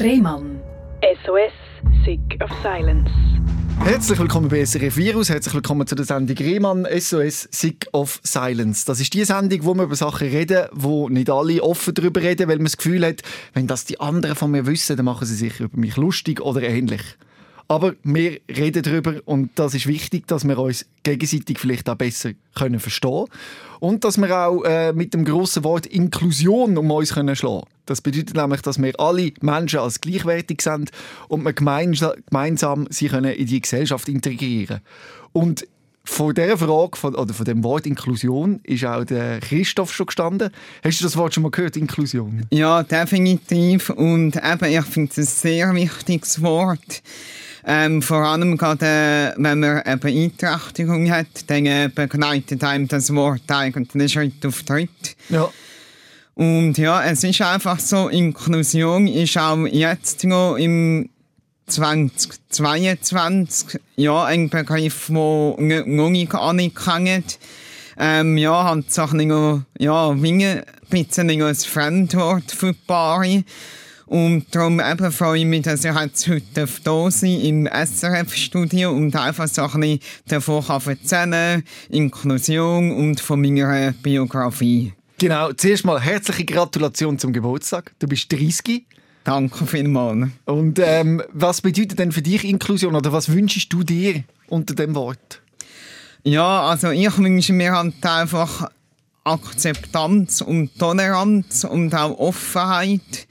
Rehmann. SOS, Sick of Silence. Herzlich willkommen bei SRF Virus, herzlich willkommen zu der Sendung Rehmann SOS Sick of Silence. Das ist die Sendung, wo wir über Sachen reden, wo nicht alle offen darüber reden, weil man das Gefühl hat, wenn das die anderen von mir wissen, dann machen sie sich über mich lustig oder ähnlich. Aber wir reden darüber und das ist wichtig, dass wir uns gegenseitig vielleicht auch besser können verstehen und dass wir auch äh, mit dem grossen Wort Inklusion um uns können schlagen. Das bedeutet nämlich, dass wir alle Menschen als gleichwertig sind und wir gemeinsam, sie können in die Gesellschaft integrieren. Und von dieser Frage von, oder von dem Wort Inklusion ist auch der Christoph schon gestanden. Hast du das Wort schon mal gehört, Inklusion? Ja, definitiv. Und eben, ich finde es ein sehr wichtiges Wort. Ähm, vor allem gerade, äh, wenn man eine Beeinträchtigung hat, dann äh, begleitet einem das Wort eigentlich Schritt auf Tritt. Ja. Und ja, es ist einfach so, Inklusion ist auch jetzt noch im 2022 ja, ein Begriff, der noch nicht anerkannt ähm, ja, hat sich noch, ja, ein bisschen ein Fremdwort für Paare. Und darum eben freue ich mich, dass ich jetzt heute da sein im SRF-Studio und einfach so ein bisschen davon erzählen Inklusion und von meiner Biografie. Genau, zuerst mal herzliche Gratulation zum Geburtstag. Du bist 30. Danke vielmals. Und ähm, was bedeutet denn für dich Inklusion oder was wünschst du dir unter dem Wort? Ja, also ich wünsche mir halt einfach Akzeptanz und Toleranz und auch Offenheit.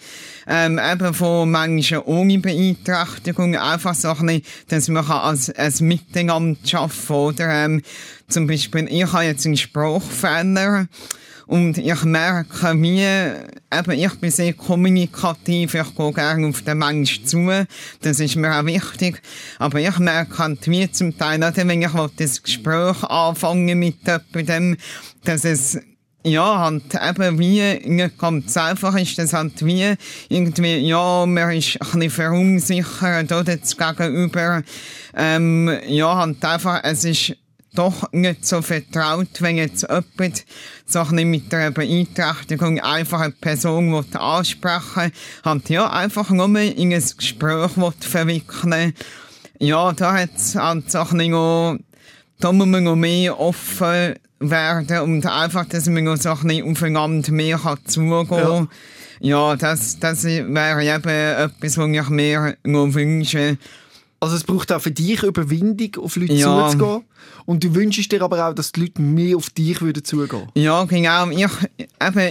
Ähm, eben von Menschen ohne Beeinträchtigung. Einfach so ein bisschen, dass man als, als Miteinander arbeiten. Oder ähm, zum Beispiel, ich habe jetzt einen Sprachfehler. Und ich merke, wie, eben, ich bin sehr kommunikativ, ich gehe gerne auf den Menschen zu, das ist mir auch wichtig. Aber ich merke halt, wie zum Teil, oder wenn ich das Gespräch anfange mit jemandem, dass es ja, halt eben wie nicht ganz einfach ist, das halt wie irgendwie, ja, man ist ein bisschen verunsichert oder? Das Gegenüber, ähm, ja, halt einfach, es ist doch nicht so vertraut, wenn jetzt jemand so ein mit einer Beeinträchtigung einfach eine Person ansprechen will, ja einfach nur in ein Gespräch verwickeln. Ja, da hat es halt so ein bisschen da muss man noch mehr offen werden und einfach, dass man so ein bisschen aufeinander mehr kann zugehen kann. Ja. ja, das, das wäre eben etwas, was ich mir noch wünsche. Also es braucht auch für dich Überwindung, auf Leute ja. zuzugehen. Und du wünschst dir aber auch, dass die Leute mehr auf dich würden zugehen Ja, genau. Ich,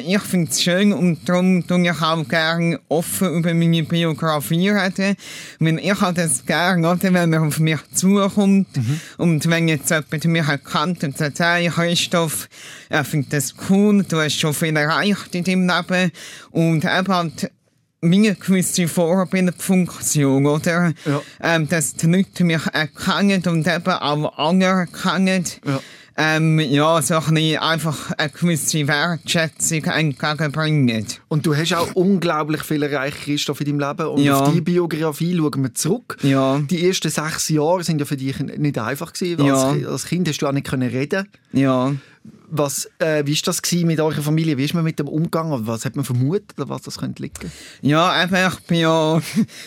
ich finde es schön und darum tue ich auch gerne offen über meine Biografie reden. Weil ich habe das gerne, oder, wenn man auf mich zukommt mhm. und wenn jetzt jemand mich erkannt und sagt, hey Christoph, ich finde das cool, du hast schon viel erreicht in deinem Leben und eben halt wie eine gewisse Vorbildfunktion, oder? Ja. Ähm, dass die Leute mich erkennen und eben auch anerkennen. Ja. Ähm, ja, so ein bisschen einfach eine gewisse Wertschätzung entgegenbringen. Und du hast auch unglaublich viel erreicht, Christoph, in deinem Leben. Und ja. auf die Biografie schauen wir zurück. Ja. Die ersten sechs Jahre sind ja für dich nicht einfach gewesen. Ja. Als, als Kind hast du auch nicht reden Ja. Was, äh, wie war das mit eurer Familie? Wie ist man mit dem umgegangen? Was hat man vermutet, was das könnte liegen? Ja, eben, ich bin ja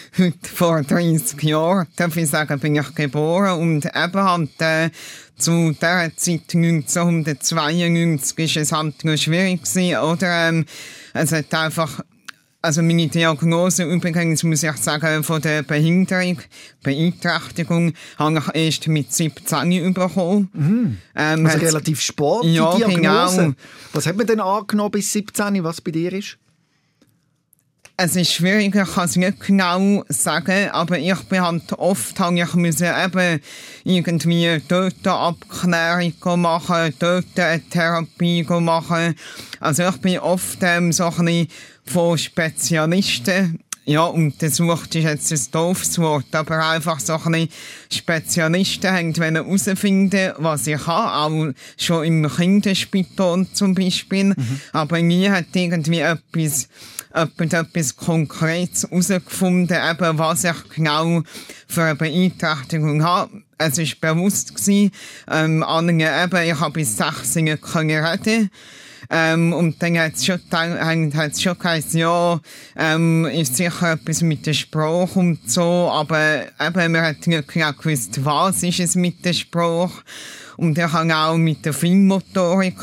vor 30 Jahren, darf ich sagen, bin ich geboren und eben halt, äh, zu der Zeit 1992 ist es halt schwierig gewesen, oder? Ähm, es hat einfach also meine Diagnose übrigens, muss ich sagen, von der Behinderung, Beeinträchtigung, habe ich erst mit 17 bekommen. Mhm. Ähm, also relativ spät, ja, die Diagnose. Genau. Was hat man denn angenommen bis 17, was bei dir ist? Es ist schwierig, ich kann es nicht genau sagen, aber ich bin halt oft, habe ich müssen eben irgendwie dort eine Abklärung machen, dort eine Therapie machen. Also ich bin oft ähm, so ein bisschen von Spezialisten ja, untersucht ist jetzt ein doofes Wort, aber einfach so ein bisschen Spezialisten haben herausfinden, was ich habe, auch schon im Kinderspital zum Beispiel. Mhm. Aber nie hat irgendwie etwas, etwas, etwas Konkretes herausgefunden, eben was ich genau für eine Beeinträchtigung habe. Es war bewusst gewesen, ähm, an, eben, ich habe bis 16 können reden Ähm, und dann hat es schon, hat's schon geheißen, ja, ähm, ist sicher etwas mit der Sprache und so, aber eben, man hat nicht genau gewusst, was ist es mit der Sprache. Und ich habe auch mit der Filmmotorik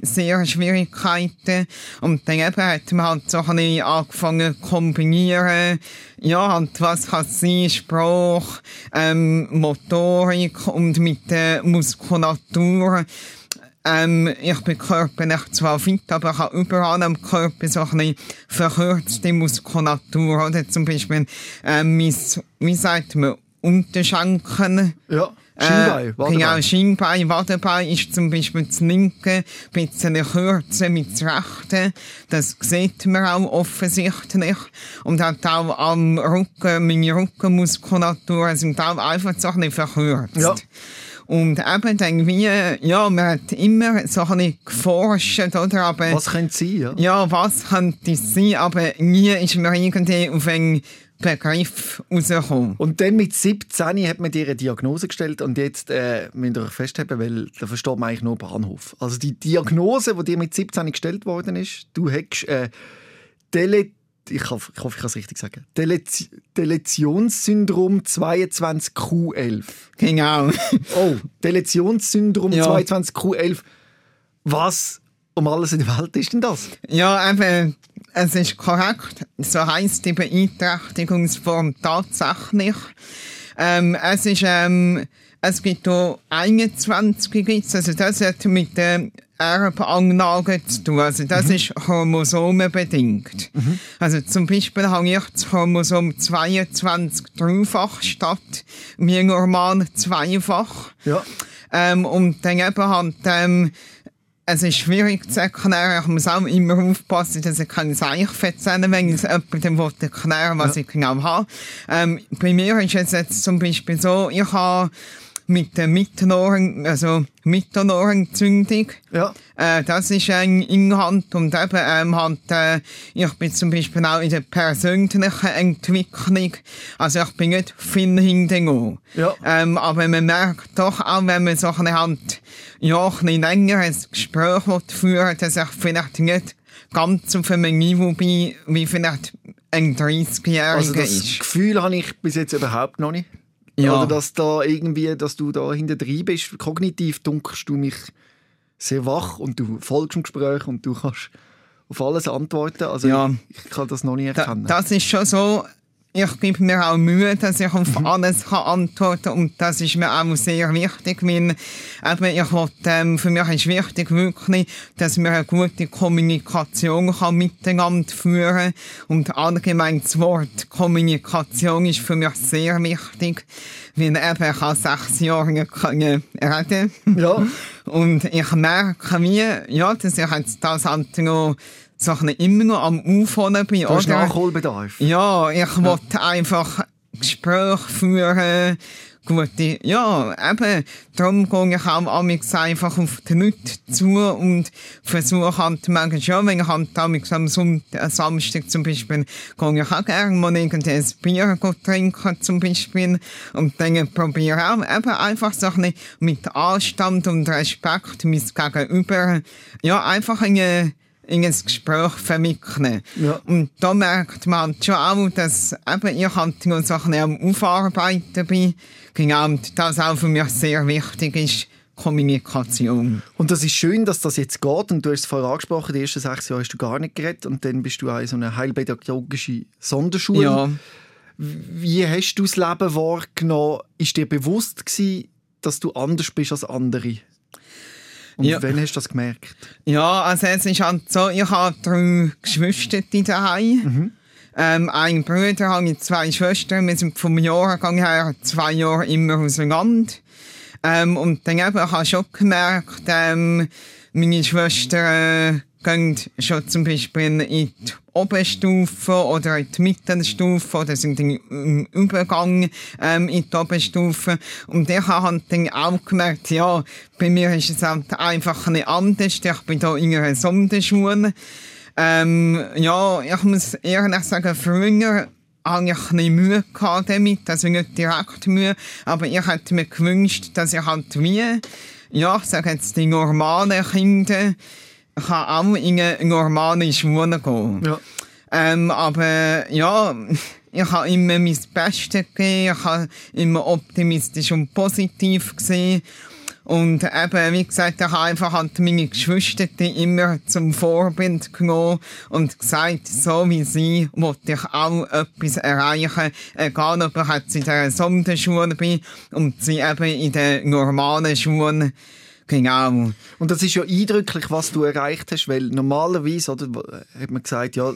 sehr Schwierigkeiten. Und dann eben hat man halt so ein angefangen zu kombinieren. Ja, und was kann sein? Sprache, ähm, Motorik und mit der Muskulatur. Ähm, ich bin körperlich zwar fit, aber ich habe überall am Körper so eine verkürzte Muskulatur. Oder zum Beispiel, ähm, mein, wie sagt man, Unterschenkel. Ja. Schienbein, äh, Genau, Schienbein, Wadenbein ist zum Beispiel das linke ein bisschen kürzer mit das rechte. Das sieht man auch offensichtlich. Und hat auch am Rücken, meine Rückenmuskulatur sind auch einfach so ein bisschen verkürzt. Ja. Und eben dann wie, ja, man hat immer so ein bisschen geforscht, oder? Aber, was könnte sein, ja? Ja, was könnte es sein, aber nie ist mir irgendwie auf einen Begriff rausgekommen. Und dann mit 17 hat man dir eine Diagnose gestellt und jetzt äh, müsst ihr euch festhalten, weil da versteht man eigentlich nur Bahnhof. Also die Diagnose, die dir mit 17 gestellt worden ist, du hättest äh, Dele ich hoffe, ich, hoffe, ich kann es richtig sagen. Deleti Deletionssyndrom 22Q11. Genau. oh, Deletionssyndrom ja. 22Q11. Was um alles in der Welt ist denn das? Ja, eben, es ist korrekt. So heisst die Beeinträchtigungsform tatsächlich. Ähm, es ist, ähm, es gibt hier 21 also das hat mit der Erbanlage zu tun. Also das mhm. ist chromosomenbedingt. Mhm. Also zum Beispiel habe ich das Chromosom 22 dreifach statt mir normal zweifach. Ja. Ähm, und dann eben halt, ähm, es ist schwierig zu erklären. Ich muss auch immer aufpassen, dass ich keine Zeichen erzählen wenn ich jemandem erklären was ja. ich genau habe. Ähm, bei mir ist es jetzt zum Beispiel so, ich habe mit der Mittelohrentzündung, also Mittelohrentzündung. Ja. Äh, das ist ein Inhalt und eben ähm, halt, äh, ich bin zum Beispiel auch in der persönlichen Entwicklung, also ich bin nicht viel hinterher. Ja. Ähm, aber man merkt doch auch, wenn man so eine Hand, ja, ein bisschen länger ein Gespräch führen dass ich vielleicht nicht ganz auf einem Niveau bin, wie vielleicht ein 30-Jähriger also das ist. Gefühl habe ich bis jetzt überhaupt noch nicht. Ja. Oder dass da irgendwie, dass du da hinter drin bist. Kognitiv dunkelst du mich sehr wach und du folgst dem Gespräch und du kannst auf alles antworten. Also ja. ich, ich kann das noch nicht erkennen. Da, das ist schon so, ich gebe mir auch Mühe, dass ich auf mhm. alles kann antworten kann und das ist mir auch sehr wichtig, weil eben, ich will, ähm, für mich ist wichtig wirklich, dass wir eine gute Kommunikation kann miteinander führen und allgemein das Wort Kommunikation ist für mich sehr wichtig, weil eben ich habe sechs Jahre können reden ja. und ich merke wie, ja, dass ich jetzt das noch Sachen immer noch am Aufholen bin. Du hast oder? Nachholbedarf. Ja, ich ja. wollte einfach Gespräche führen, gute, ja, eben, darum gehe ich auch amigs einfach auf die Leute zu und versuche halt manchmal schon, wenn ich halt amigs am Samstag zum Beispiel, gehe ich auch gerne mal irgendein Bier trinken zum Beispiel und dann probiere auch eben einfach so ein mit Anstand und Respekt mein Gegenüber, ja, einfach eine in ein Gespräch vermitteln. Ja. Und da merkt man schon auch, dass eben ich halt noch ein am Aufarbeiten bin. Genau, und das auch für mich sehr wichtig ist, Kommunikation. Und das ist schön, dass das jetzt geht. Und du hast es vorher angesprochen, die ersten sechs Jahre hast du gar nicht geredet. Und dann bist du auch in so einer heilpädagogische Sonderschule. Ja. Wie hast du das Leben wahrgenommen? Ist dir bewusst gewesen, dass du anders bist als andere? Und ja. wann hast du das gemerkt? Ja, also es ist halt so, ich habe drei Geschwister daheim. Mhm. Ähm, ein Bruder habe ich zwei Schwestern. Wir sind vom Jahrgang her zwei Jahre immer auseinander. Ähm, und dann eben, ich habe schon gemerkt, ähm, meine Schwester äh, gehen schon zum Beispiel in die Oberstufe oder in die Mittelstufe oder sind im Übergang ähm, in die Oberstufe. Und ich habe dann auch gemerkt, ja, bei mir ist es halt einfach nicht anders. Ich bin da in einer Sonderschule. Ähm, ja, ich muss ehrlich sagen, früher habe ich ein Mühe gehabt damit, also nicht direkt Mühe, aber ich hätte mir gewünscht, dass ich halt wie, ja, ich sage jetzt die normalen Kinder, kann auch in eine normale Schule gehen. Ja. Ähm, aber ja, ich habe immer mein Bestes gegeben, ich habe immer optimistisch und positiv gesehen. Und eben, wie gesagt, ich habe einfach halt meine Geschwister immer zum Vorbild genommen und gesagt, so wie sie, wollte ich auch etwas erreichen, egal ob ich jetzt in der Sonderschule bin und sie eben in der normalen Schule. Genau. Und das ist ja eindrücklich, was du erreicht hast, weil normalerweise, oder, hat man gesagt, ja,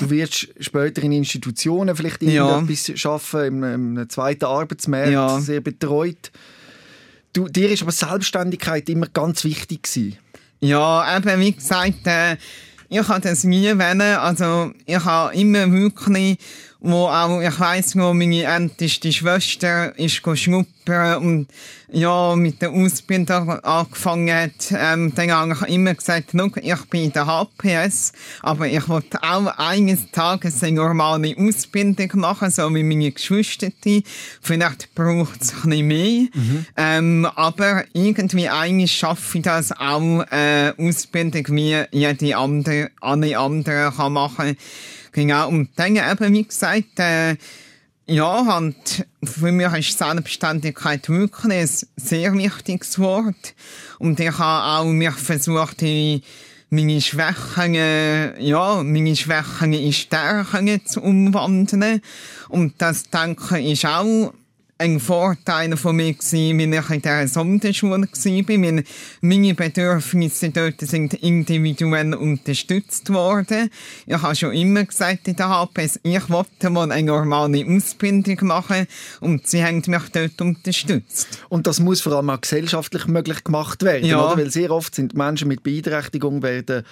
du wirst später in Institutionen vielleicht Ja. irgendetwas schaffen, im, im zweiten Arbeitsmarkt, Ja. sehr betreut. Du, dir ist aber Selbstständigkeit immer ganz wichtig gewesen. Ja, eben, wie gesagt, äh, ich habe das nie wollen. Also, ich habe immer wirklich, wo auch, ich weiss noch, meine älteste Schwester ist go schnuppern und ja, mit der Ausbildung angefangen hat, ähm, dann habe ich immer gesagt, «Schau, ich bin in der HPS, aber ich wollte auch eines Tages eine normale Ausbildung machen, so wie meine Geschwister. Vielleicht braucht es ein bisschen mehr. Ähm, aber irgendwie eigentlich schaffe ich das auch, äh, Ausbildung wie jede andere, alle anderen kann machen. Genau. Und dann eben, wie gesagt, äh, ja, und für mich ist Selbstständigkeit wirklich ein sehr wichtiges Wort. Und ich habe auch mich versucht, in meine Schwächen, äh, ja, meine Schwächen in Stärken zu umwandeln. Und das, denke ich, ist auch ein Vorteil von mir gewesen, wenn ich in der Sonderschule war. Weil meine Bedürfnisse dort sind individuell unterstützt worden. Ich habe schon immer gesagt in der HPS, ich wollte mal eine normale Ausbildung machen und sie haben mich dort unterstützt. Und das muss vor allem auch gesellschaftlich möglich gemacht werden, Ja. oder? Weil sehr oft sind Menschen mit Beeinträchtigung werden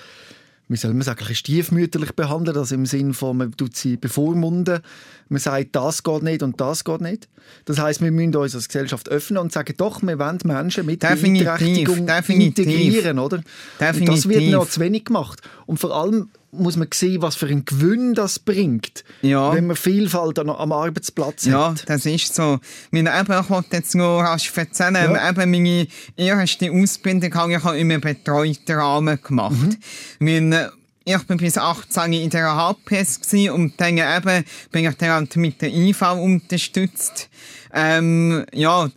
wie soll man sagen, ein stiefmütterlich behandelt, also im Sinne von, man tut sie bevormunden, man sagt, das geht nicht und das geht nicht. Das heißt, wir müssen uns als Gesellschaft öffnen und sagen, doch, wir wollen Menschen mit Definitiv, Beeinträchtigung definitiv. integrieren, oder? Und das wird Definitiv. noch zu wenig gemacht. Und vor allem muss man sehen, was für einen Gewinn das bringt, Ja. wenn man Vielfalt an- am Arbeitsplatz Ja, hat. das ist so. Meine, eben, ich wollte jetzt nur rasch erzählen, Ja. eben meine erste Ausbildung habe ich in einem betreuten Rahmen gemacht. Meine, ich bin bis 18 in der HPS und dann eben bin ich dann mit der IV unterstützt. Ähm, ja,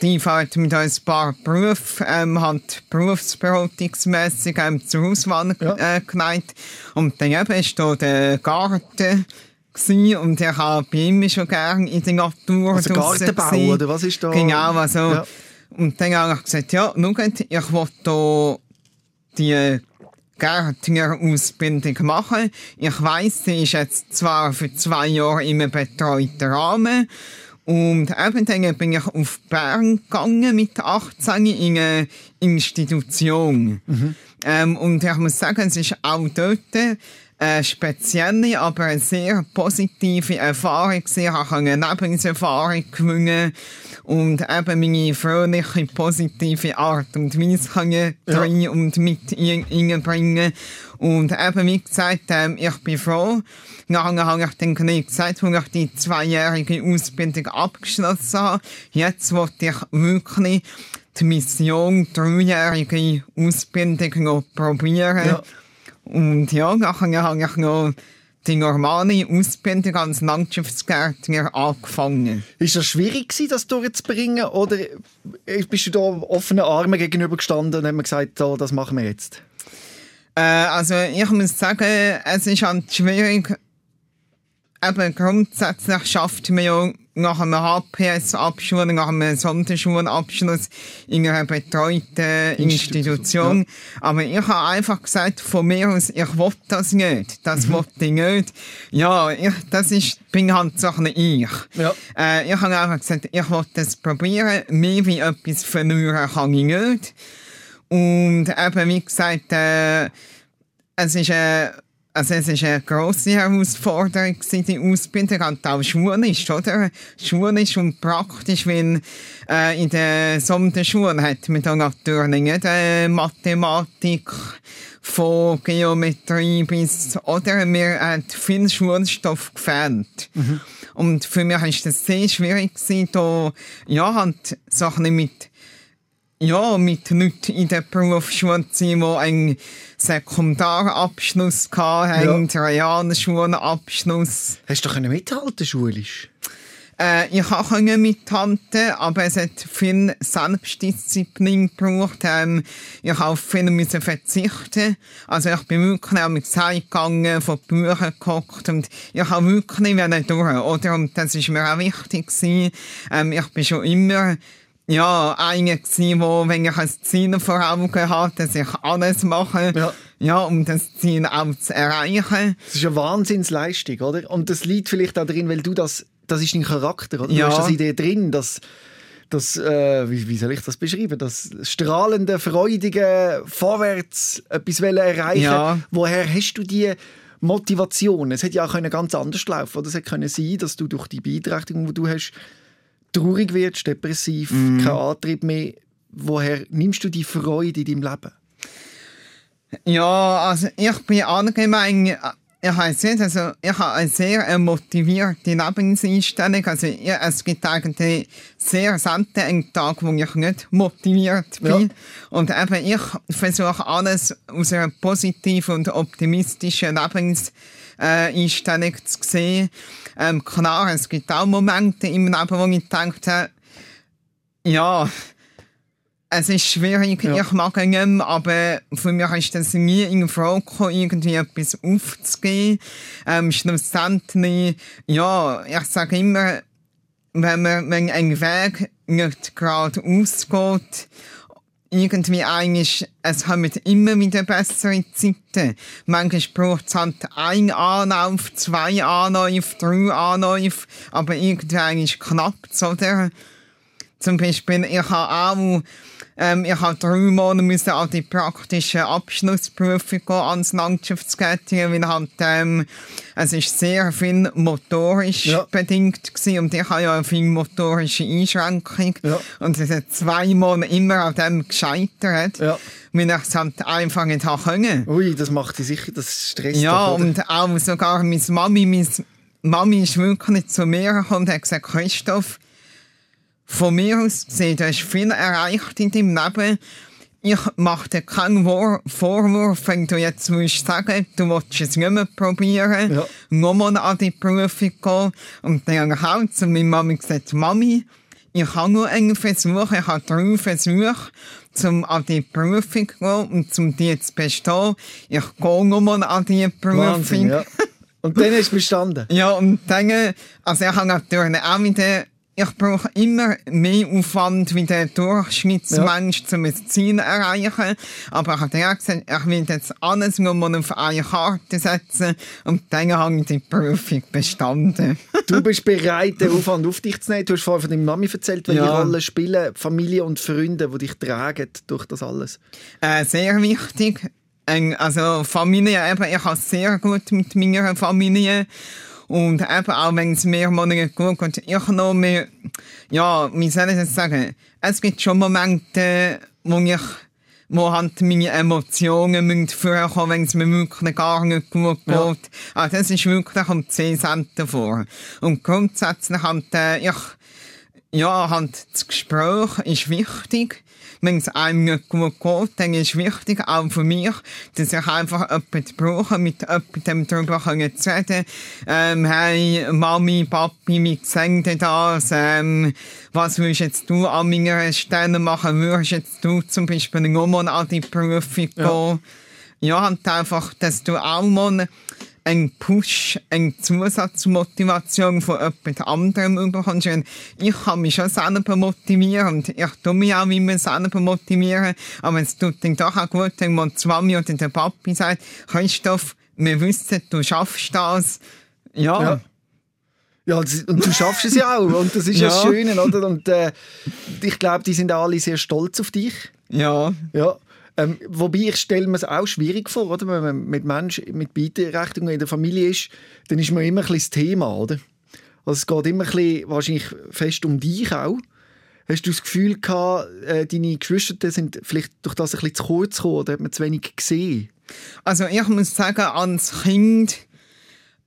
die IV hat mit uns ein paar Berufe, ähm, hat berufsberatungsmässig ähm, zur Auswahl Ja. äh, geleitet. Und dann eben ist da der Garten gsi und ich habe bei ihm schon gerne in der Natur Also Gartenbau, oder was ist da? Genau, also. Ja. Und dann habe ich gesagt, ja, schaut, ich will da die Gärtner-Ausbildung machen. Ich weiss, sie ist jetzt zwar für zwei Jahre im betreuten Rahmen. Und eben dann bin ich auf Bern gegangen mit 18 in eine Institution. Ähm, und ich muss sagen, es ist auch dort eine spezielle, aber eine sehr positive Erfahrung. Ich habe eine Lebenserfahrung gewinnen und eben meine fröhliche, positive Art und Weise ich Ja. rein und mit in- reinbringen. Und eben, wie gesagt, ähm, ich bin froh. Nachher habe ich dann gleich gesagt, als ich die zweijährige Ausbildung abgeschlossen habe, jetzt wollte ich wirklich die Mission dreijährige Ausbildung noch probieren. Ja. Und ja, nachher habe ich noch die normale Ausbildung als Landschaftsgärtner angefangen. Ist das schwierig gewesen, das durchzubringen? Oder bist du da offenen Armen gegenübergestanden und haben gesagt, so, das machen wir jetzt? Äh, also ich muss sagen, es ist halt schwierig. Eben grundsätzlich schafft man ja nach einem HPS-Abschluss, nach einem Sonderschulabschluss in einer betreuten Institution. Aber ich habe einfach gesagt, von mir aus, ich will das nicht. Das will ich nicht. Ja, ich, das ist, bin halt so ein Ich. Ja. Äh, ich habe einfach gesagt, ich will das probieren. Mehr wie etwas verlieren kann ich nicht. Und eben, wie gesagt, äh, es ist eine, also es ist eine grosse Herausforderung die Ausbildung, und auch schulisch, oder? Schulisch und praktisch, weil äh, in der Sonderschule hat man dann natürlich nicht äh, Mathematik von Geometrie bis, oder mir hat viel Schulstoff gefehlt. Und für mich ist das sehr schwierig gewesen, da, ja, halt, bisschen mit ja, mit Leuten in der Berufsschule zu sein, die Sekundarabschluss hatten, ja. Realschulabschluss. Hast du doch mithalten schulisch? Äh, ich konnte mithalten, aber es hat viel Selbstdisziplin gebraucht. Ähm, ich auf viel müssen verzichten. Also ich bin wirklich auch mit Zeit gegangen, von Büchern geguckt und ich habe wirklich durch. Oder? Und das war mir auch wichtig. Ähm, ich bin schon immer ja, gewesen, wo, wenn ich ein Ziel vor Augen hatte, dass ich alles mache, ja. ja, um das Ziel auch zu erreichen. Das ist eine Wahnsinnsleistung, oder? Und das liegt vielleicht auch drin, weil du das, das ist dein Charakter, oder? Ja. Du hast das Idee drin, dass das, äh, wie, wie, soll ich das beschreiben? Das strahlende, freudige, vorwärts etwas erreichen. Ja. Woher hast du die Motivation? Es hätte ja auch ganz anders laufen oder es hätte können sein, dass du durch die Beeinträchtigung, die du hast, traurig wirst, depressiv, mm. kein Antrieb mehr. Woher nimmst du die Freude in deinem Leben? Ja, also ich bin allgemein, ich weiß nicht, also ich habe eine sehr motivierte Lebenseinstellung. Also ich, es gibt eigentlich sehr selten einen Tag, wo ich nicht motiviert bin. Ja. Und eben ich versuche alles aus einer positiven und optimistischen Lebenseinstellung zu sehen. Ähm, klar, es gibt auch Momente im Leben, wo ich denke, ja, es ist schwierig, ja. ich mag ihn aber für mich ist das nie in Frage gekommen, irgendwie etwas aufzugeben. Ähm, schlussendlich, ja, ich sage immer, wenn man, wenn ein Weg nicht gerade ausgeht irgendwie eigentlich, es haben immer wieder bessere Zeiten. Manchmal braucht es halt ein Anlauf, zwei Anläufe, drei Anläufe, aber irgendwie eigentlich klappt oder? Zum Beispiel, ich habe auch ähm, ich habe drei Monate müssen an die praktische Abschlussprüfung gehen ans Landschaftsgärtchen, weil halt, ähm, es ist sehr viel motorisch ja. bedingt gewesen und ich habe ja viel motorische Einschränkung ja. und es hat zwei Monate immer an dem gescheitert. Ja weil ich es halt einfach nicht können. Ui, das macht dich sicher, das stresst Ja, doch, und auch sogar meine Mami, meine Mami ist wirklich zu mir gekommen und hat gesagt, Christoph, von mir aus gesehen, du hast viel erreicht in deinem Leben. Ich mache dir keinen Vorwurf, wenn du jetzt willst sagen, du willst es nicht mehr probieren, ja. nochmal an die Prüfung gehen. Und dann ich zu meiner Mami gesagt, Mami, ich habe nur einen Versuch, ich habe drei Versuche, um an die Prüfung zu gehen und um die zu bestehen. Ich gehe nochmal an die Prüfung. Wahnsinn, ja. Und dann ist bestanden? ja, und dann, also ich habe natürlich auch wieder ich brauche immer mehr Aufwand wie der Durchschnittsmensch, ja. um ein Ziel zu erreichen. Aber ich habe ja gesagt, ich will jetzt alles nur mal auf eine Karte setzen und dann habe ich die Prüfung bestanden. du bist bereit, den Aufwand auf dich zu nehmen. Du hast vorhin von deiner Mami erzählt, welche ja. Rolle spielen Familie und Freunde, die dich tragen durch das alles? Äh, sehr wichtig. Also Familie, eben, ich habe sehr gut mit meiner Familie und eben auch wenn es mir mal nicht gut geht, ich noch mehr, ja, wie soll ich das sagen? Es gibt schon Momente, wo ich wo halt meine Emotionen müssen vorkommen, wenn es mir wirklich gar nicht gut geht. Ja. Also das ist wirklich um 10 Cent vor. Und grundsätzlich halt, äh, ich, ja, halt, das Gespräch ist wichtig wenn es einem gut geht, dann ist wichtig, auch für mich, dass ich einfach jemanden brauche, mit jemandem darüber zu reden. Ähm, hey, Mami, Papi, wie sehen denn das? Ähm, was würdest jetzt du an meiner Stelle machen? Würdest du zum Beispiel nochmal an die Prüfung gehen? Ja, ja und einfach, dass du auch mal ein Push, eine Zusatzmotivation von jemand anderem bekommst. Ich kann mich schon selber motivieren und ich tue mich auch immer selber motivieren. Aber es tut dann doch auch gut, wenn man die Mami oder der Papi sagt, Christoph, wir wissen, du schaffst das. Ja. ja. Ja, und du schaffst es ja auch. Und das ist ja, das Schöne, oder? Und äh, ich glaube, die sind alle sehr stolz auf dich. Ja. Ja. Ähm, wobei ich stelle mir es auch schwierig vor, oder? wenn man mit Menschen mit Beeinträchtigungen in der Familie ist, dann ist man immer ein das Thema, oder? Also es geht immer ein bisschen, wahrscheinlich fest um dich auch. Hast du das Gefühl gehabt, äh, deine Geschwister sind vielleicht durch das ein bisschen zu kurz gekommen oder hat man zu wenig gesehen? Also ich muss sagen, als Kind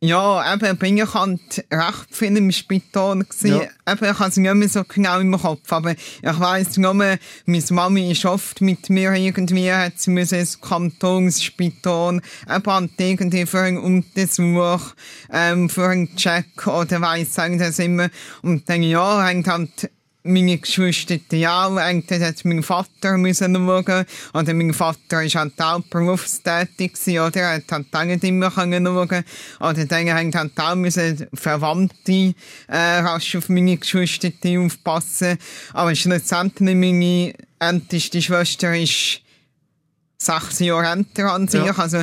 Ja, eben, bin ich halt recht viel im Spital gewesen. Ja. Eben, ich habe es nicht mehr so genau im Kopf, aber ich weiss nur, meine Mami ist oft mit mir irgendwie, hat sie müssen ins Kantonsspital, eben irgendwie für einen Untersuch, ähm, für einen Check oder weiss sagen das immer. Und dann, ja, hängt halt meine Geschwister ja auch, eigentlich hat mein Vater müssen schauen. Oder mein Vater war halt auch berufstätig oder? Er hat halt auch nicht immer können schauen. Oder dann haben halt auch müssen Verwandte, äh, rasch auf meine Geschwister aufpassen. Aber schlussendlich meine älteste Schwester ist sechs Jahre älter an sich. Ja. Also,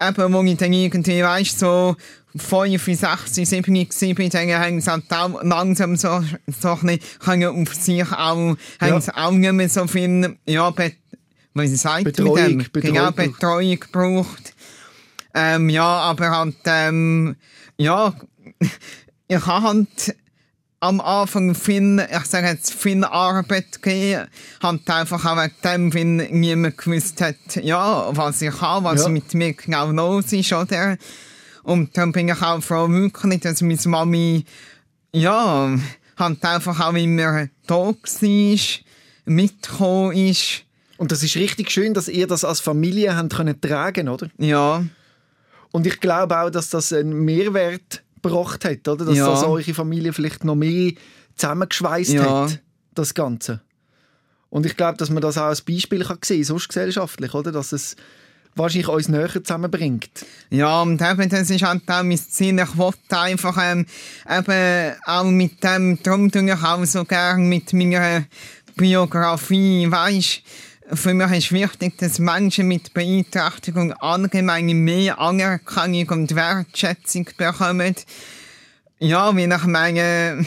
eben, wo ich dann irgendwie, weißt, so, 5, 6, 7 war, dann haben sie auch langsam so, so ein bisschen können auf sich auch, haben sie auch nicht mehr so viel, ja, be, wie sagt Betreuung, dem? Betreuung genau, gebraucht. Betreuung gebraucht. Ähm, ja, aber halt, ähm, ja, ich habe halt am Anfang viel, ich sage jetzt, viel Arbeit gegeben. Halt einfach auch wegen dem, weil niemand gewusst hat, ja, was ich habe, was Ja. mit mir genau los ist, oder? Und dann bin ich auch froh, wirklich, dass meine Mami, ja, halt einfach auch immer da war, mitgekommen ist. Und das ist richtig schön, dass ihr das als Familie habt können tragen, oder? Ja, Und ich glaube auch, dass das einen Mehrwert gebracht hat, oder? Dass Ja. das eure Familie vielleicht noch mehr zusammengeschweißt Ja. hat, das Ganze. Und ich glaube, dass man das auch als Beispiel kann sehen, sonst gesellschaftlich, oder? Dass es wahrscheinlich uns näher zusammenbringt. Ja, und eben, das ist halt auch mein Ziel. Ich wollte einfach ähm, eben auch mit dem, darum tue ich auch so gern mit meiner Biografie, weisst für mich ist wichtig, dass Menschen mit Beeinträchtigung allgemein mehr Anerkennung und Wertschätzung bekommen. Ja, weil ich meine,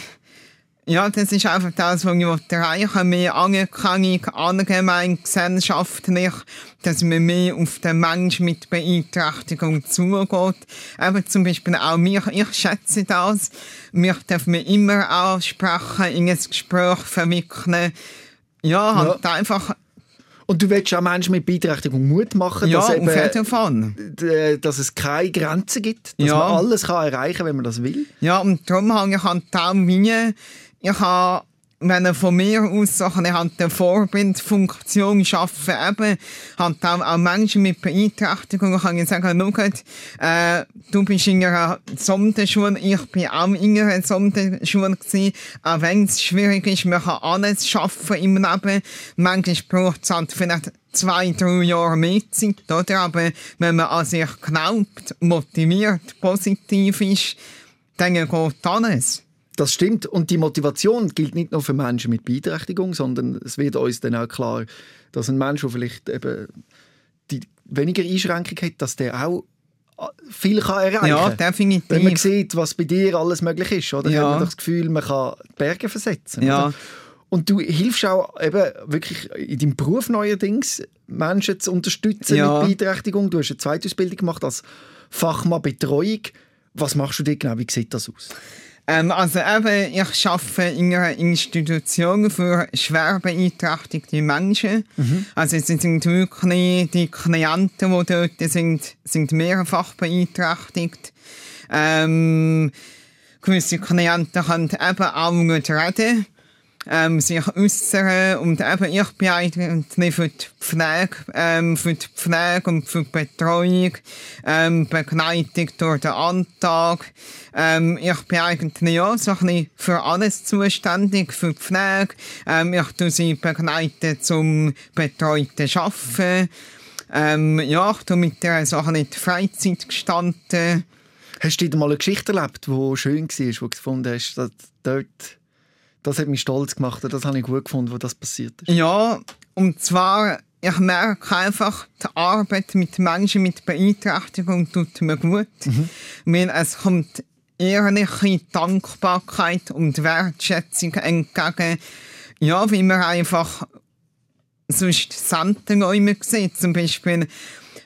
ja, das ist einfach das, was ich erreichen Mehr Anerkennung allgemein gesellschaftlich, dass man mehr auf den Menschen mit Beeinträchtigung zugeht. Eben zum Beispiel auch mich, ich schätze das. Mich darf man immer ansprechen, in ein Gespräch verwickeln. Ja, halt einfach, Und du willst auch Menschen mit Beeinträchtigung Mut machen, ja, dass, eben, d- dass es keine Grenzen gibt, dass Ja. man alles kann erreichen kann, wenn man das will. Ja, und darum habe ich halt auch ich habe, wenn er von mir aus so eine halt eine Vorbildfunktion schaffen, eben, halt auch, auch Menschen mit Beeinträchtigung, kann ich sagen, schaut, äh, du bist in einer Sonderschule, ich bin auch in einer Sonderschule gewesen, auch wenn es schwierig ist, man kann alles schaffen im Leben, manchmal braucht es halt vielleicht zwei, drei Jahre mehr Zeit, oder? Aber wenn man an sich glaubt, motiviert, positiv ist, dann geht alles. Das stimmt. Und die Motivation gilt nicht nur für Menschen mit Beeinträchtigung, sondern es wird uns dann auch klar, dass ein Mensch, der vielleicht eben die weniger Einschränkung hat, dass der auch äh, viel kann erreichen Ja, kann. definitiv. Wenn man sieht, was bei dir alles möglich ist, oder? Ja. hat man das Gefühl, man kann Berge versetzen. Ja. Oder? Und du hilfst auch eben wirklich in deinem Beruf neuerdings, Menschen zu unterstützen Ja. mit Beeinträchtigung. Du hast eine Zweitausbildung gemacht als Fachmann Betreuung. Was machst du dort genau? Wie sieht das aus? Ähm, also eben, ich arbeite in einer Institution für schwer beeinträchtigte Menschen. Also es sind wirklich die Klienten, die dort sind, sind mehrfach beeinträchtigt. Ähm, gewisse Klienten können eben auch nicht reden. Ähm, sich äußern und eben ich bin eigentlich für die Pflege, ähm, für die Pflege und für die Betreuung, ähm, Begleitung durch den Alltag. Ähm, ich bin eigentlich ja so ein bisschen für alles zuständig, für die Pflege. Ähm, ich tue sie begleiten zum betreuten Arbeiten. Ähm, ja, ich tue mit der bisschen die Freizeit gestalten. Hast du dir mal eine Geschichte erlebt, die schön war, wo du gefunden hast, dass dort, das hat mich stolz gemacht, das habe ich gut gefunden, wo das passiert ist? Ja, und zwar, ich merke einfach, die Arbeit mit Menschen mit Beeinträchtigung tut mir gut, weil es kommt ehrliche Dankbarkeit und Wertschätzung entgegen. Ja, wie man einfach sonst Sendungen sieht, zum Beispiel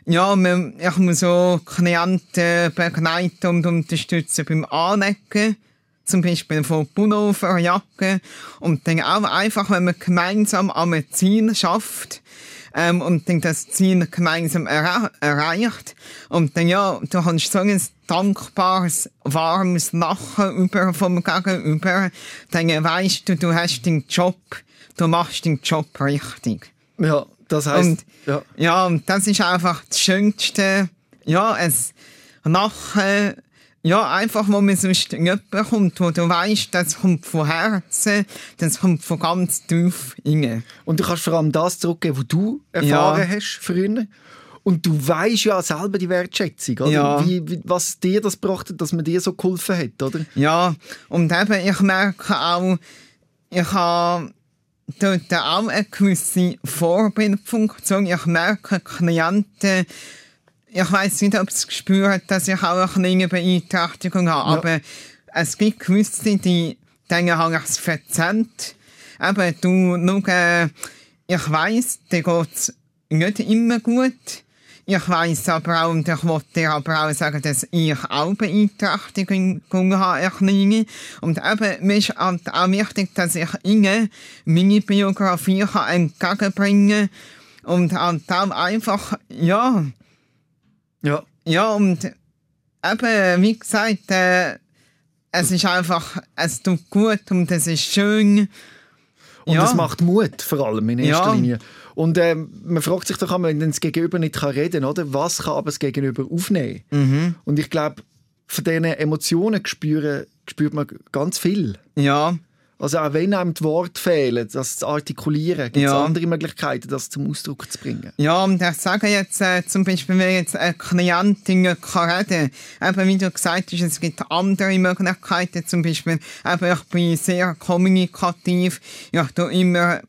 ja, man, ich muss so Klienten begleiten und unterstützen beim Anlegen zum Beispiel von Pullover, Jacke und dann auch einfach, wenn man gemeinsam am Ziel schafft, ähm, und dann das Ziel gemeinsam erre erreicht. Und dann, ja, du hast so ein dankbares, warmes Lachen über vom Gegenüber. Dann weißt du, du hast den Job, du machst den Job richtig. Ja, das heißt, und, ja. ja, und das ist einfach das Schönste, ja, ein Lachen, ja, einfach, wo man sonst nicht bekommt, wo du weißt, das kommt von Herzen, das kommt von ganz tief rein. Und du kannst vor allem das zurückgeben, was du erfahren Ja. hast früher. Und du weißt ja selber die Wertschätzung, oder? Ja. Wie, wie, was dir das gebracht hat, dass man dir so geholfen hat, oder? Ja, und eben, ich merke auch, ich habe dort auch eine gewisse Vorbildfunktion. Ich merke, Klienten, ich weiß nicht, ob sie spüren, dass ich auch eine kleine Beeinträchtigung habe, Ja. aber es gibt gewisse, die denken, habe ich es verzeiht. Eben, du, schau, äh, ich weiss, dir geht's nicht immer gut. Ich weiss aber auch, und ich wollte dir aber auch sagen, dass ich auch Beeinträchtigungen habe, eine kleine. Und eben, mir ist halt auch wichtig, dass ich ihnen meine Biografie entgegenbringen kann. Und halt auch einfach, ja, Ja. ja, und eben, wie gesagt, äh, es ist einfach, es tut gut und es ist schön. Und Ja. es macht Mut, vor allem in erster Ja. Linie. Und ähm, man fragt sich doch einmal, wenn das Gegenüber nicht kann reden kann, oder? was kann aber das Gegenüber aufnehmen? Mhm. Und ich glaube, von diesen Emotionen spüren, spürt man ganz viel. Ja, Also auch wenn einem die Worte fehlen, das zu artikulieren, gibt es Ja. andere Möglichkeiten, das zum Ausdruck zu bringen. ja, und ich sage jetzt äh, zum Beispiel, wenn jetzt eine Klientin kann reden eben wie du gesagt hast, es gibt andere Möglichkeiten, zum Beispiel, eben ich bin sehr kommunikativ, ich tue immer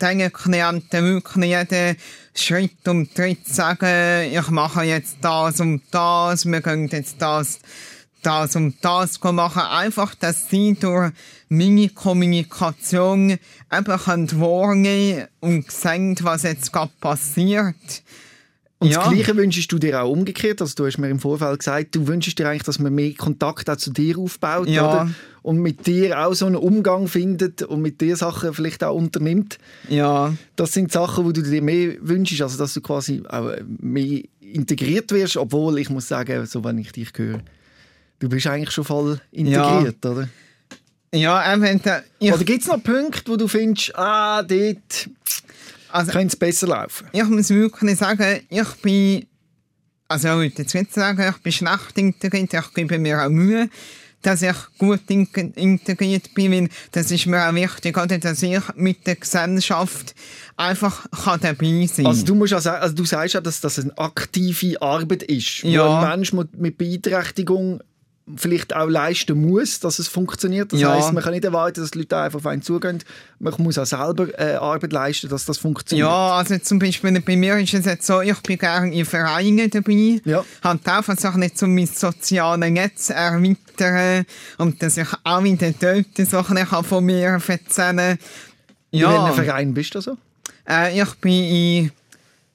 diesen Klienten wirklich jeden Schritt und Tritt sagen, ich mache jetzt das und das, wir gehen jetzt das, das und das machen. Einfach, dass sie durch meine Kommunikation eben wahrnehmen und sehen, was jetzt gerade passiert. Und Ja. das Gleiche wünschst du dir auch umgekehrt. Also du hast mir im Vorfeld gesagt, du wünschst dir eigentlich, dass man mehr Kontakt auch zu dir aufbaut. Ja. Oder? Und mit dir auch so einen Umgang findet und mit dir Sachen vielleicht auch unternimmt. Ja, Das sind Sachen, wo du dir mehr wünschst, also dass du quasi auch mehr integriert wirst. Obwohl, ich muss sagen, so wenn ich dich höre, du bist eigentlich schon voll integriert, oder? ja, eben, da, ich, Oder gibt es noch Punkte, wo du findest, ah, dort also, könnte es besser laufen? ich muss wirklich sagen, ich bin, also ich würde jetzt nicht sagen, ich bin schlecht integriert, ich gebe mir auch Mühe, dass ich gut in- integriert bin, weil das ist mir auch wichtig, oder, dass ich mit der Gesellschaft einfach kann dabei sein Also du, musst sagen, also du sagst ja, dass das eine aktive Arbeit ist, Ja. wo ein Mensch mit mit Beeinträchtigung vielleicht auch leisten muss, dass es funktioniert. Das Ja. heisst, man kann nicht erwarten, dass die Leute einfach auf einen zugehen. Man muss auch selber äh, Arbeit leisten, dass das funktioniert. Ja, also zum Beispiel bei mir ist es jetzt so, ich bin gerne in Vereinen dabei. Ja. Halt einfach so nicht so mein soziales Netz erweitern und dass ich auch in den dort so ein bisschen von mir erzählen In Ja, welchem Verein bist du so? äh, ich bin in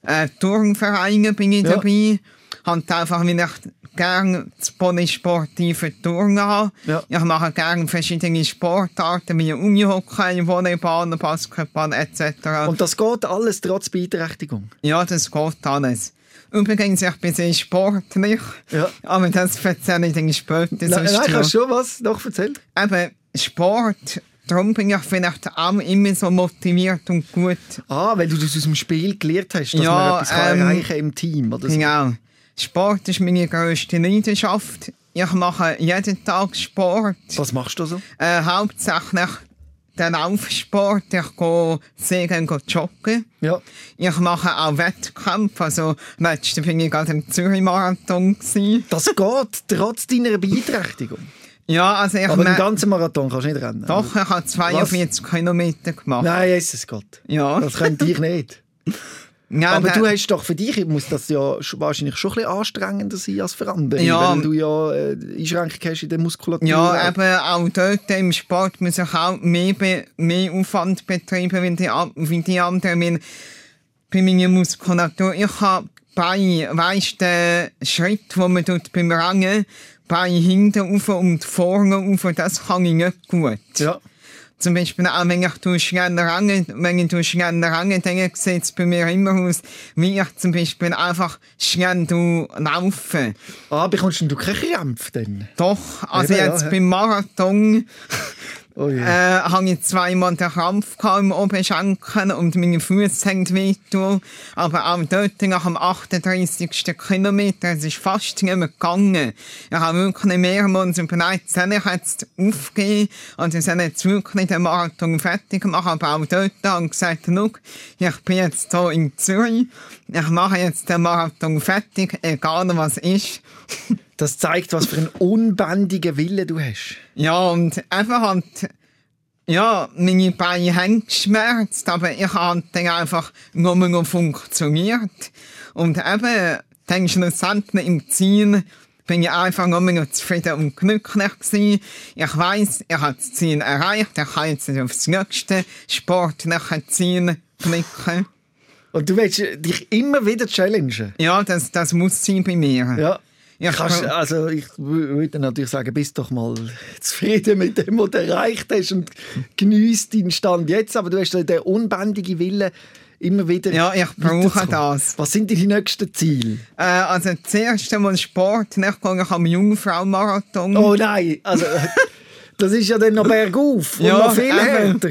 äh, Turnvereinen bin ich Ja. dabei. Halt einfach, weil ich gerne polysportive habe. Ja. Ich mache gerne verschiedene Sportarten wie Unihockey, Volleyball, Basketball etc. Und das geht alles trotz Beeinträchtigung. Ja, das geht alles. Übrigens, ich bin sehr sportlich, Ja. aber das erzähle ich dann später. Nein, nein, kannst du schon was noch erzählen? Eben, Sport, darum bin ich vielleicht auch immer so motiviert und gut. Ah, weil du das aus dem Spiel gelernt hast, dass Ja, man etwas ähm, erreichen im Team. Oder so. Genau. Sport ist meine grösste Leidenschaft. Ich mache jeden Tag Sport. Was machst du so? Äh, hauptsächlich den Laufsport. Ich gehe sehr gerne joggen. Ja. Ich mache auch Wettkämpfe. Also, letzte bin ich gerade im Zürich-Marathon. Das geht trotz deiner Beeinträchtigung. Ja, also ich Aber den ganzen Marathon kannst du nicht rennen. Doch, ich habe 42 Kilometer gemacht. Nein, Jesus Gott. Ja. Das könnte ich nicht. ja, Aber du hast doch für dich muss das ja sch- wahrscheinlich schon ein bisschen anstrengender sein als für andere, Ja. weil du ja äh, Einschränkungen hast in der Muskulatur. Ja, eben auch dort im Sport muss ich auch mehr, mehr Aufwand betreiben wie die, wie die anderen. Weil bei meiner Muskulatur, ich habe bei, weißt der Schritt, wo man tut beim Rangen, bei hinten rauf und vorne rauf, das kann ich nicht gut. Ja. Zum Beispiel auch wenn ich durch range, wenn ich durch range, dann sieht es bei mir immer aus, wie ich zum Beispiel einfach schnell laufe. Ah, bekommst du keine Krämpfe denn? Doch, also Eben, jetzt ja. beim Marathon Oh je. äh, habe ich zweimal den Krampf im Oberschenkel und meine Füße haben wehgetan. Aber auch dort nach dem 38. Kilometer, es ist fast nicht mehr gegangen. Ich habe wirklich mehrmals überlegt, soll ich jetzt aufgehen und ich soll jetzt wirklich den Marathon fertig machen. Aber auch dort habe ich gesagt, «Schau, ich bin jetzt hier in Zürich, ich mache jetzt den Marathon fertig, egal was ist. Das zeigt, was für einen unbändigen Willen du hast. Ja, und einfach halt, ja, meine Beine haben geschmerzt, aber ich habe dann einfach nur noch funktioniert. Und eben, dann schlussendlich im Ziel bin ich einfach nur noch zufrieden und glücklich gewesen. Ich weiss, ich habe das Ziel erreicht, ich kann jetzt aufs nächste sportliche Ziel blicken. Und du willst dich immer wieder challengen. Ja, das, das muss sein bei mir. Ja. Ja, Kannst, ich- also ich wü- würde natürlich sagen, bist doch mal zufrieden mit dem, was du erreicht hast und genießt deinen Stand jetzt. Aber du hast den unbändigen Willen, immer wieder Ja, ich brauche das. Was sind deine nächsten Ziele? Äh, also, das erste Mal Sport, ich gehe ich am Jungfrau-Marathon. Oh nein, also das ist ja dann noch bergauf und Ja, noch viel härter.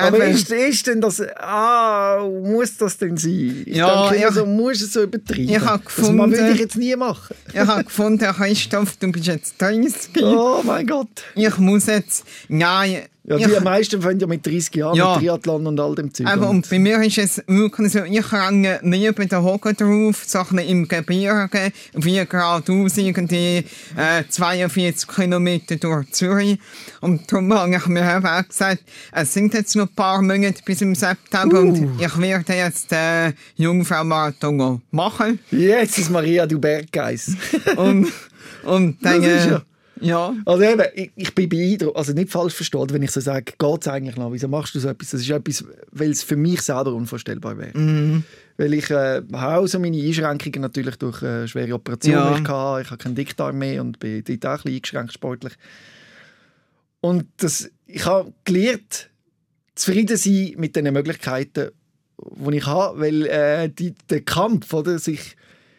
Aber Eben. ist, ist denn das, ah, muss das denn sein? Ich Ja, denke, immer ich- so, muss es so übertrieben. ich habe Das man würde gefunden- ich jetzt nie machen. Ich habe gefunden, Christoph, du bist jetzt 30. Oh mein Gott. Ich muss jetzt, nein, Ja, ich, die meisten fangen ja mit 30 Jahren Ja. mit Triathlon und all dem Zeug. aber und bei mir ist es wirklich so, ich renne neben den Hocken drauf, Sachen im Gebirge, wie geradeaus irgendwie äh, 42 Kilometer durch Zürich. Und darum habe ich mir auch gesagt, es sind jetzt noch ein paar Monate bis im September Uh. und ich werde jetzt den Jungfrau-Marathon machen. Jesus Maria, du Berggeist. Und, und dann, Das ist äh, ja-. Also eben, ich, ich bin beeindruckt, also nicht falsch verstanden, wenn ich so sage, geht es eigentlich noch, wieso machst du so etwas? Das ist etwas, weil es für mich selber unvorstellbar wäre. Mhm. Weil ich äh, habe auch so meine Einschränkungen natürlich durch äh, schwere Operationen, Ja. ich hatte. Ich habe keinen Dickdarm mehr und bin dort auch ein bisschen eingeschränkt sportlich. Und das, ich habe gelernt, zufrieden sein mit den Möglichkeiten, die ich habe, weil äh, die, der Kampf, oder, sich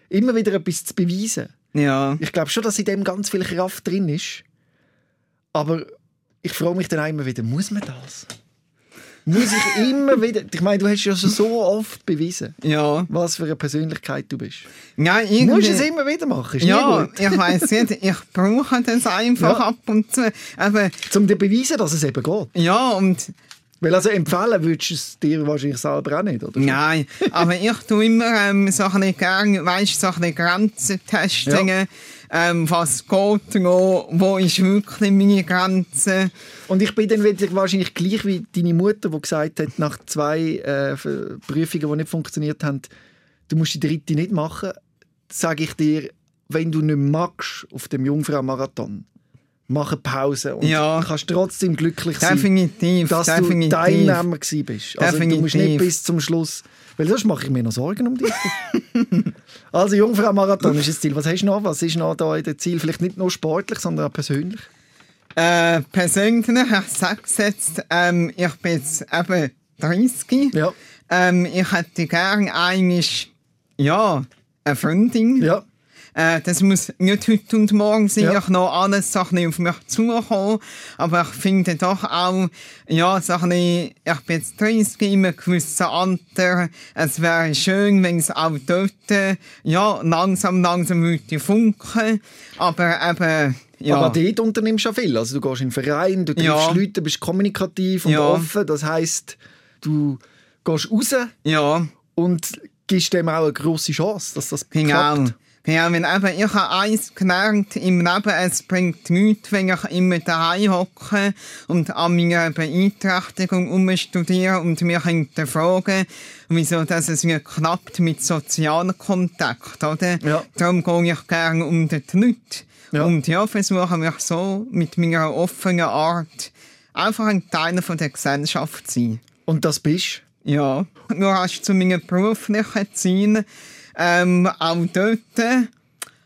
immer wieder etwas zu beweisen, Ja. ich glaube schon, dass in dem ganz viel Kraft drin ist. Aber ich frage mich dann immer wieder, muss man das? Muss ich immer wieder... Ich meine, du hast ja schon so oft bewiesen, Ja. was für eine Persönlichkeit du bist. Ja, Du irgendwie, musst es immer wieder machen, ist ja, ich weiß nicht, ich brauche das einfach Ja. ab und zu. Aber Um dir zu beweisen, dass es eben geht. ja, und Weil also empfehlen würdest du es dir wahrscheinlich selber auch nicht, oder? nein, aber ich tue immer ähm, so ein bisschen weißt, so ein Grenzen testen. Ja. Ähm, was geht noch, wo ist wirklich meine Grenze? Und ich bin dann wieder wahrscheinlich gleich wie deine Mutter, die gesagt hat, nach zwei äh, Prüfungen, die nicht funktioniert haben, du musst die dritte nicht machen, sage ich dir, wenn du nicht magst auf dem Jungfrau-Marathon, mach eine Pause und Ja. du kannst trotzdem glücklich sein, Definitiv, dass definitiv. du Teilnehmer gewesen bist. Also du musst nicht Definitiv. bis zum Schluss, weil sonst mache ich mir noch Sorgen um dich. also Jungfrau-Marathon ist das Ziel. Was hast du noch? Was ist noch da in dem Ziel? Vielleicht nicht nur sportlich, sondern auch persönlich? Äh, persönlich, ich sage es jetzt, ähm, ich bin jetzt eben 30. Ja. Ähm, ich hätte gerne eigentlich, ja, eine Freundin. Ja. Äh, das muss nicht heute und morgen sein, Ja. ich noch alles bisschen auf mich zukommen. Aber ich finde doch auch, ja, bisschen, ich bin jetzt 30 in einem gewissen Alter. Es wäre schön, wenn es auch dort, ja, langsam, langsam würde funken. Aber eben, ja. Aber dort unternimmst du ja viel. Also du gehst in einen Verein, du triffst Ja. Leute, bist kommunikativ und Ja. offen. Das heisst, du gehst raus ja. und gibst dem auch eine grosse Chance, dass das Genau. klappt. Genau, wenn eben, ich habe eins gelernt im Leben, es bringt nichts, wenn ich immer daheim hocke und an meiner Beeinträchtigung umstudiere und mich hinterfrage, wieso dass es mir klappt mit sozialen Kontakt, oder? Ja. Darum gehe ich gerne um die Leute. Ja. Und ja, versuche mich so mit meiner offenen Art einfach ein Teil von der Gesellschaft zu sein. Und das bist Ja, nur hast zu meinen beruflichen Zielen. Ähm, auch dort äh,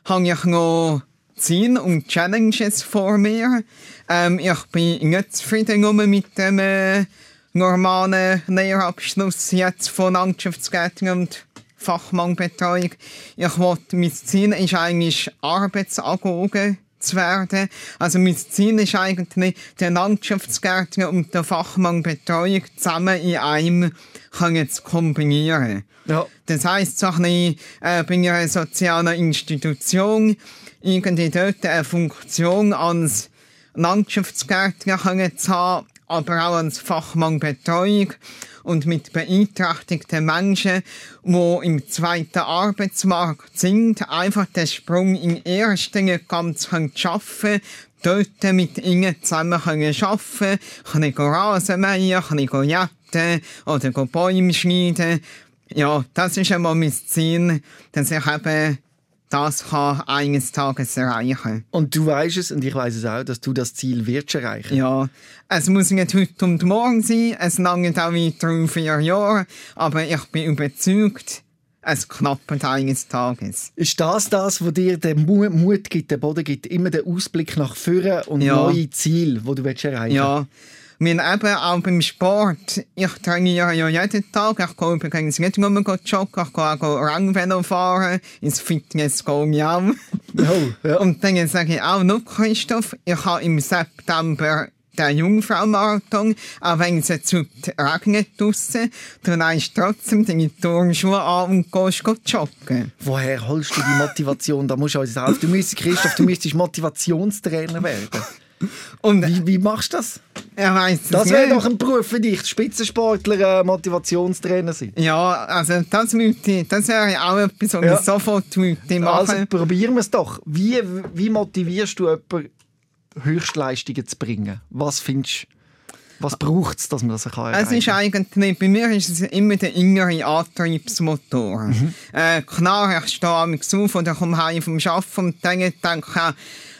habe ich noch Ziele und Challenges vor mir. Ähm, ich bin nicht zufrieden mit dem äh, normalen Lehrabschluss jetzt von Landschaftsgärtner und Fachmannbetreuung. Ich wollte, mein Ziel ist eigentlich Arbeitsagoge zu werden. Also mein Ziel ist eigentlich, den Landschaftsgärtner und den Fachmannbetreuung zusammen in einem können zu kombinieren. Ja. Das heisst, so ein bisschen, äh, bei einer sozialen Institution irgendwie dort eine Funktion als Landschaftsgärtner können zu haben, aber auch als Fachmannbetreuung und mit beeinträchtigten Menschen, die im zweiten Arbeitsmarkt sind, einfach den Sprung in ersten ganz schaffen dort mit ihnen zusammen können arbeiten können, können Rasen mähen, können jäten oder Bäume schneiden. Ja, das ist einmal mein Ziel, dass ich eben das kann eines Tages erreichen. Und du weißt es, und ich weiß es auch, dass du das Ziel wirst erreichen. Ja, es muss nicht heute und morgen sein, es lange auch weiter um vier Jahre, aber ich bin überzeugt, es klappt eines Tages. Ist das das, was dir den Mut gibt, den Boden gibt, immer den Ausblick nach vorne und ja. neue Ziele, die du erreichen willst? Ja. Wir eben auch beim Sport. Ich trainiere ja jeden Tag. Ich gehe übrigens nicht nur joggen, ich gehe auch Rangvelo fahren. Ins Fitness gehe ich auch. Oh, ja. Und dann sage ich auch noch, Christoph, ich habe im September den Jungfrau-Marathon, auch wenn es jetzt regnet draussen, du nimmst trotzdem deine Turnschuhe an und gehst joggen. Woher holst du die Motivation? Da musst du uns helfen. Du müsstest, Christoph, du müsstest Motivationstrainer werden. Und wie, wie machst du das? Er weiss das wäre doch ein Beruf für dich, Spitzensportler, äh, Motivationstrainer sein. Ja, also das, müsste, das wäre auch etwas, was ja. ich sofort machen Also probieren wir es doch. Wie, wie motivierst du jemanden, Höchstleistungen zu bringen? Was findest du? Was braucht es, dass man das kann Es ist eigentlich, bei mir ist es immer der innere Antriebsmotor. Mhm. Äh, klar, ich stehe am auf oder komme heim vom Arbeiten und denke, denke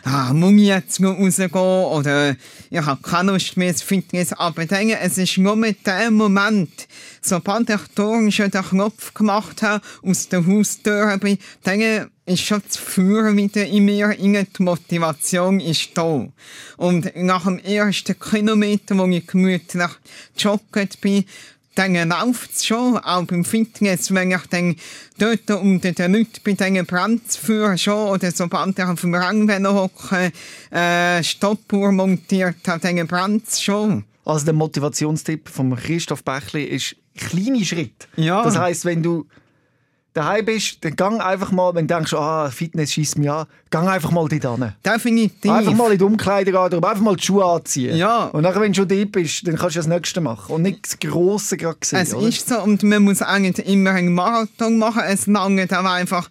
ah, jetzt rausgehen oder ich habe keine Lust mehr zu Fitness. Aber denke, es ist nur mit dem Moment, sobald ich den Knopf gemacht habe, aus der Haustür bin, denke ist schon das Führen wieder in mir, die Motivation ist da. Und nach dem ersten Kilometer, wo ich gemütlich jogget bin, dann läuft es schon, auch beim Fitness, wenn ich dann dort unter den Leuten bei diesen Brandführern schon, oder sobald ich auf dem Rangvelo hocke, äh, Stoppuhr montiert dann brennt es schon. Also der Motivationstipp von Christoph Bächli ist kleine Schritt. Ja. Das heisst, wenn du daheim bist, dann gang einfach mal, wenn du denkst, ah, Fitness schießt mich an, gang einfach mal dort hin. Definitiv. Einfach mal in die Umkleidung einfach mal die Schuhe anziehen. Ja. Und nachher, wenn du schon dort bist, dann kannst du das Nächste machen und nicht das Grosse gerade sehen. Es oder? ist so, und man muss eigentlich immer einen Marathon machen. Es lange aber einfach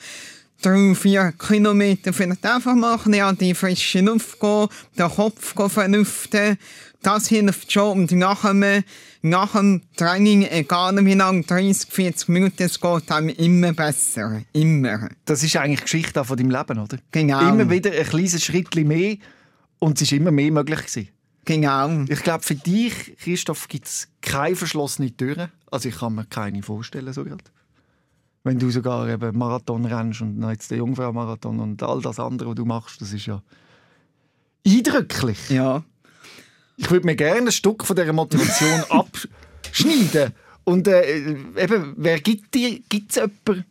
drei, vier Kilometer vielleicht einfach machen, ja, die frische Luft gehen, den Kopf gehen verlüften. Das hilft schon. Und nach dem, nach dem Training, egal wie lange, 30, 40 Minuten, es geht einem immer besser. Immer. Das ist eigentlich die Geschichte von deinem Leben, oder? Genau. Immer wieder ein kleines Schritt mehr und es ist immer mehr möglich gewesen. Genau. Ich glaube, für dich, Christoph, gibt es keine verschlossenen Türen. Also ich kann mir keine vorstellen, so gerade. Wenn du sogar eben Marathon rennst und jetzt den Jungfrau-Marathon und all das andere, was du machst, das ist ja eindrücklich. Ja. Ich würde mir gerne ein Stück von dieser Motivation abschneiden. Und äh, eben, wer gibt dir, gibt es jemanden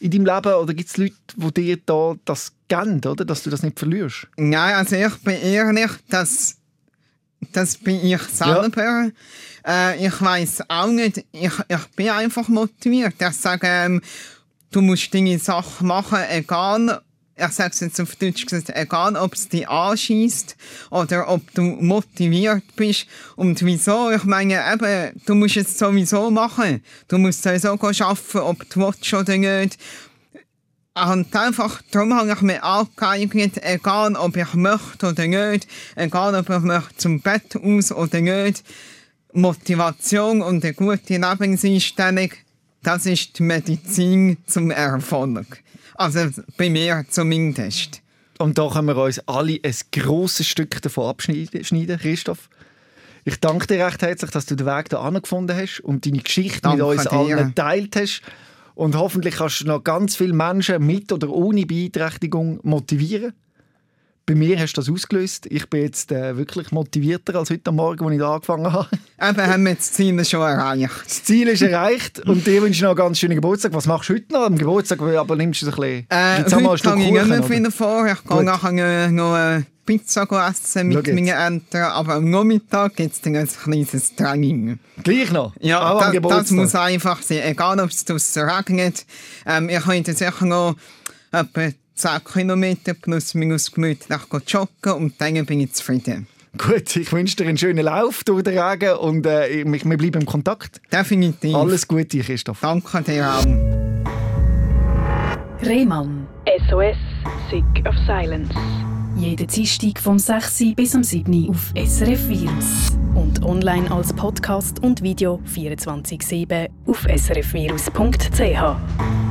in deinem Leben oder gibt es Leute, die dir da das geben, oder? dass du das nicht verlierst? Nein, also ich bin ehrlich, dass das bin ich selber. Ja. Äh, ich weiß auch nicht, ich, ich bin einfach motiviert. Ich sage, ähm, du musst deine Sachen machen, egal ich sage es jetzt auf Deutsch gesagt, egal ob es dich anschießt oder ob du motiviert bist. Und wieso? Ich meine, eben, du musst es sowieso machen. Du musst sowieso arbeiten, ob du willst oder nicht. Und einfach, darum habe ich mir angeeignet, egal ob ich möchte oder nicht, egal ob ich möchte zum Bett aus oder nicht, Motivation und eine gute Lebenseinstellung, das ist die Medizin zum Erfolg. Also bei mir zumindest. Und da können wir uns alle ein grosses Stück davon abschneiden, Christoph. Ich danke dir recht herzlich, dass du den Weg da gefunden hast und deine Geschichte danke mit uns dir. allen geteilt hast. Und hoffentlich kannst du noch ganz viele Menschen mit oder ohne Beeinträchtigung motivieren. Bei mir hast du das ausgelöst. Ich bin jetzt äh, wirklich motivierter als heute Morgen, als ich da angefangen habe. Eben haben wir das Ziel schon erreicht. Das Ziel ist erreicht und dir wünsche ich noch einen ganz schönen Geburtstag. Was machst du heute noch am Geburtstag? Aber nimmst du ein bisschen... Äh, mal ein heute ich nicht oder? mehr wieder vor. Ich gehe nachher noch eine Pizza essen mit meinen Eltern. Aber am Nachmittag gibt es dann ein kleines Training. Gleich noch? Ja, Auch am das, das Geburtstag? muss einfach sein. Egal, ob es draussen regnet. Ähm, ich könnte sicher noch etwa 10 Kilometer plus minus gemütlich joggen und dann bin ich zufrieden. Gut, ich wünsche dir einen schönen Lauf durch den Regen und äh, wir wir bleiben im Kontakt. Definitiv. Alles Gute, Christoph. Danke dir auch. Rehmann. SOS, Sick of Silence. Jeden Dienstag vom 6. Uhr bis am 7. Uhr auf SRF Virus. Und online als Podcast und Video 24-7 auf srfvirus.ch.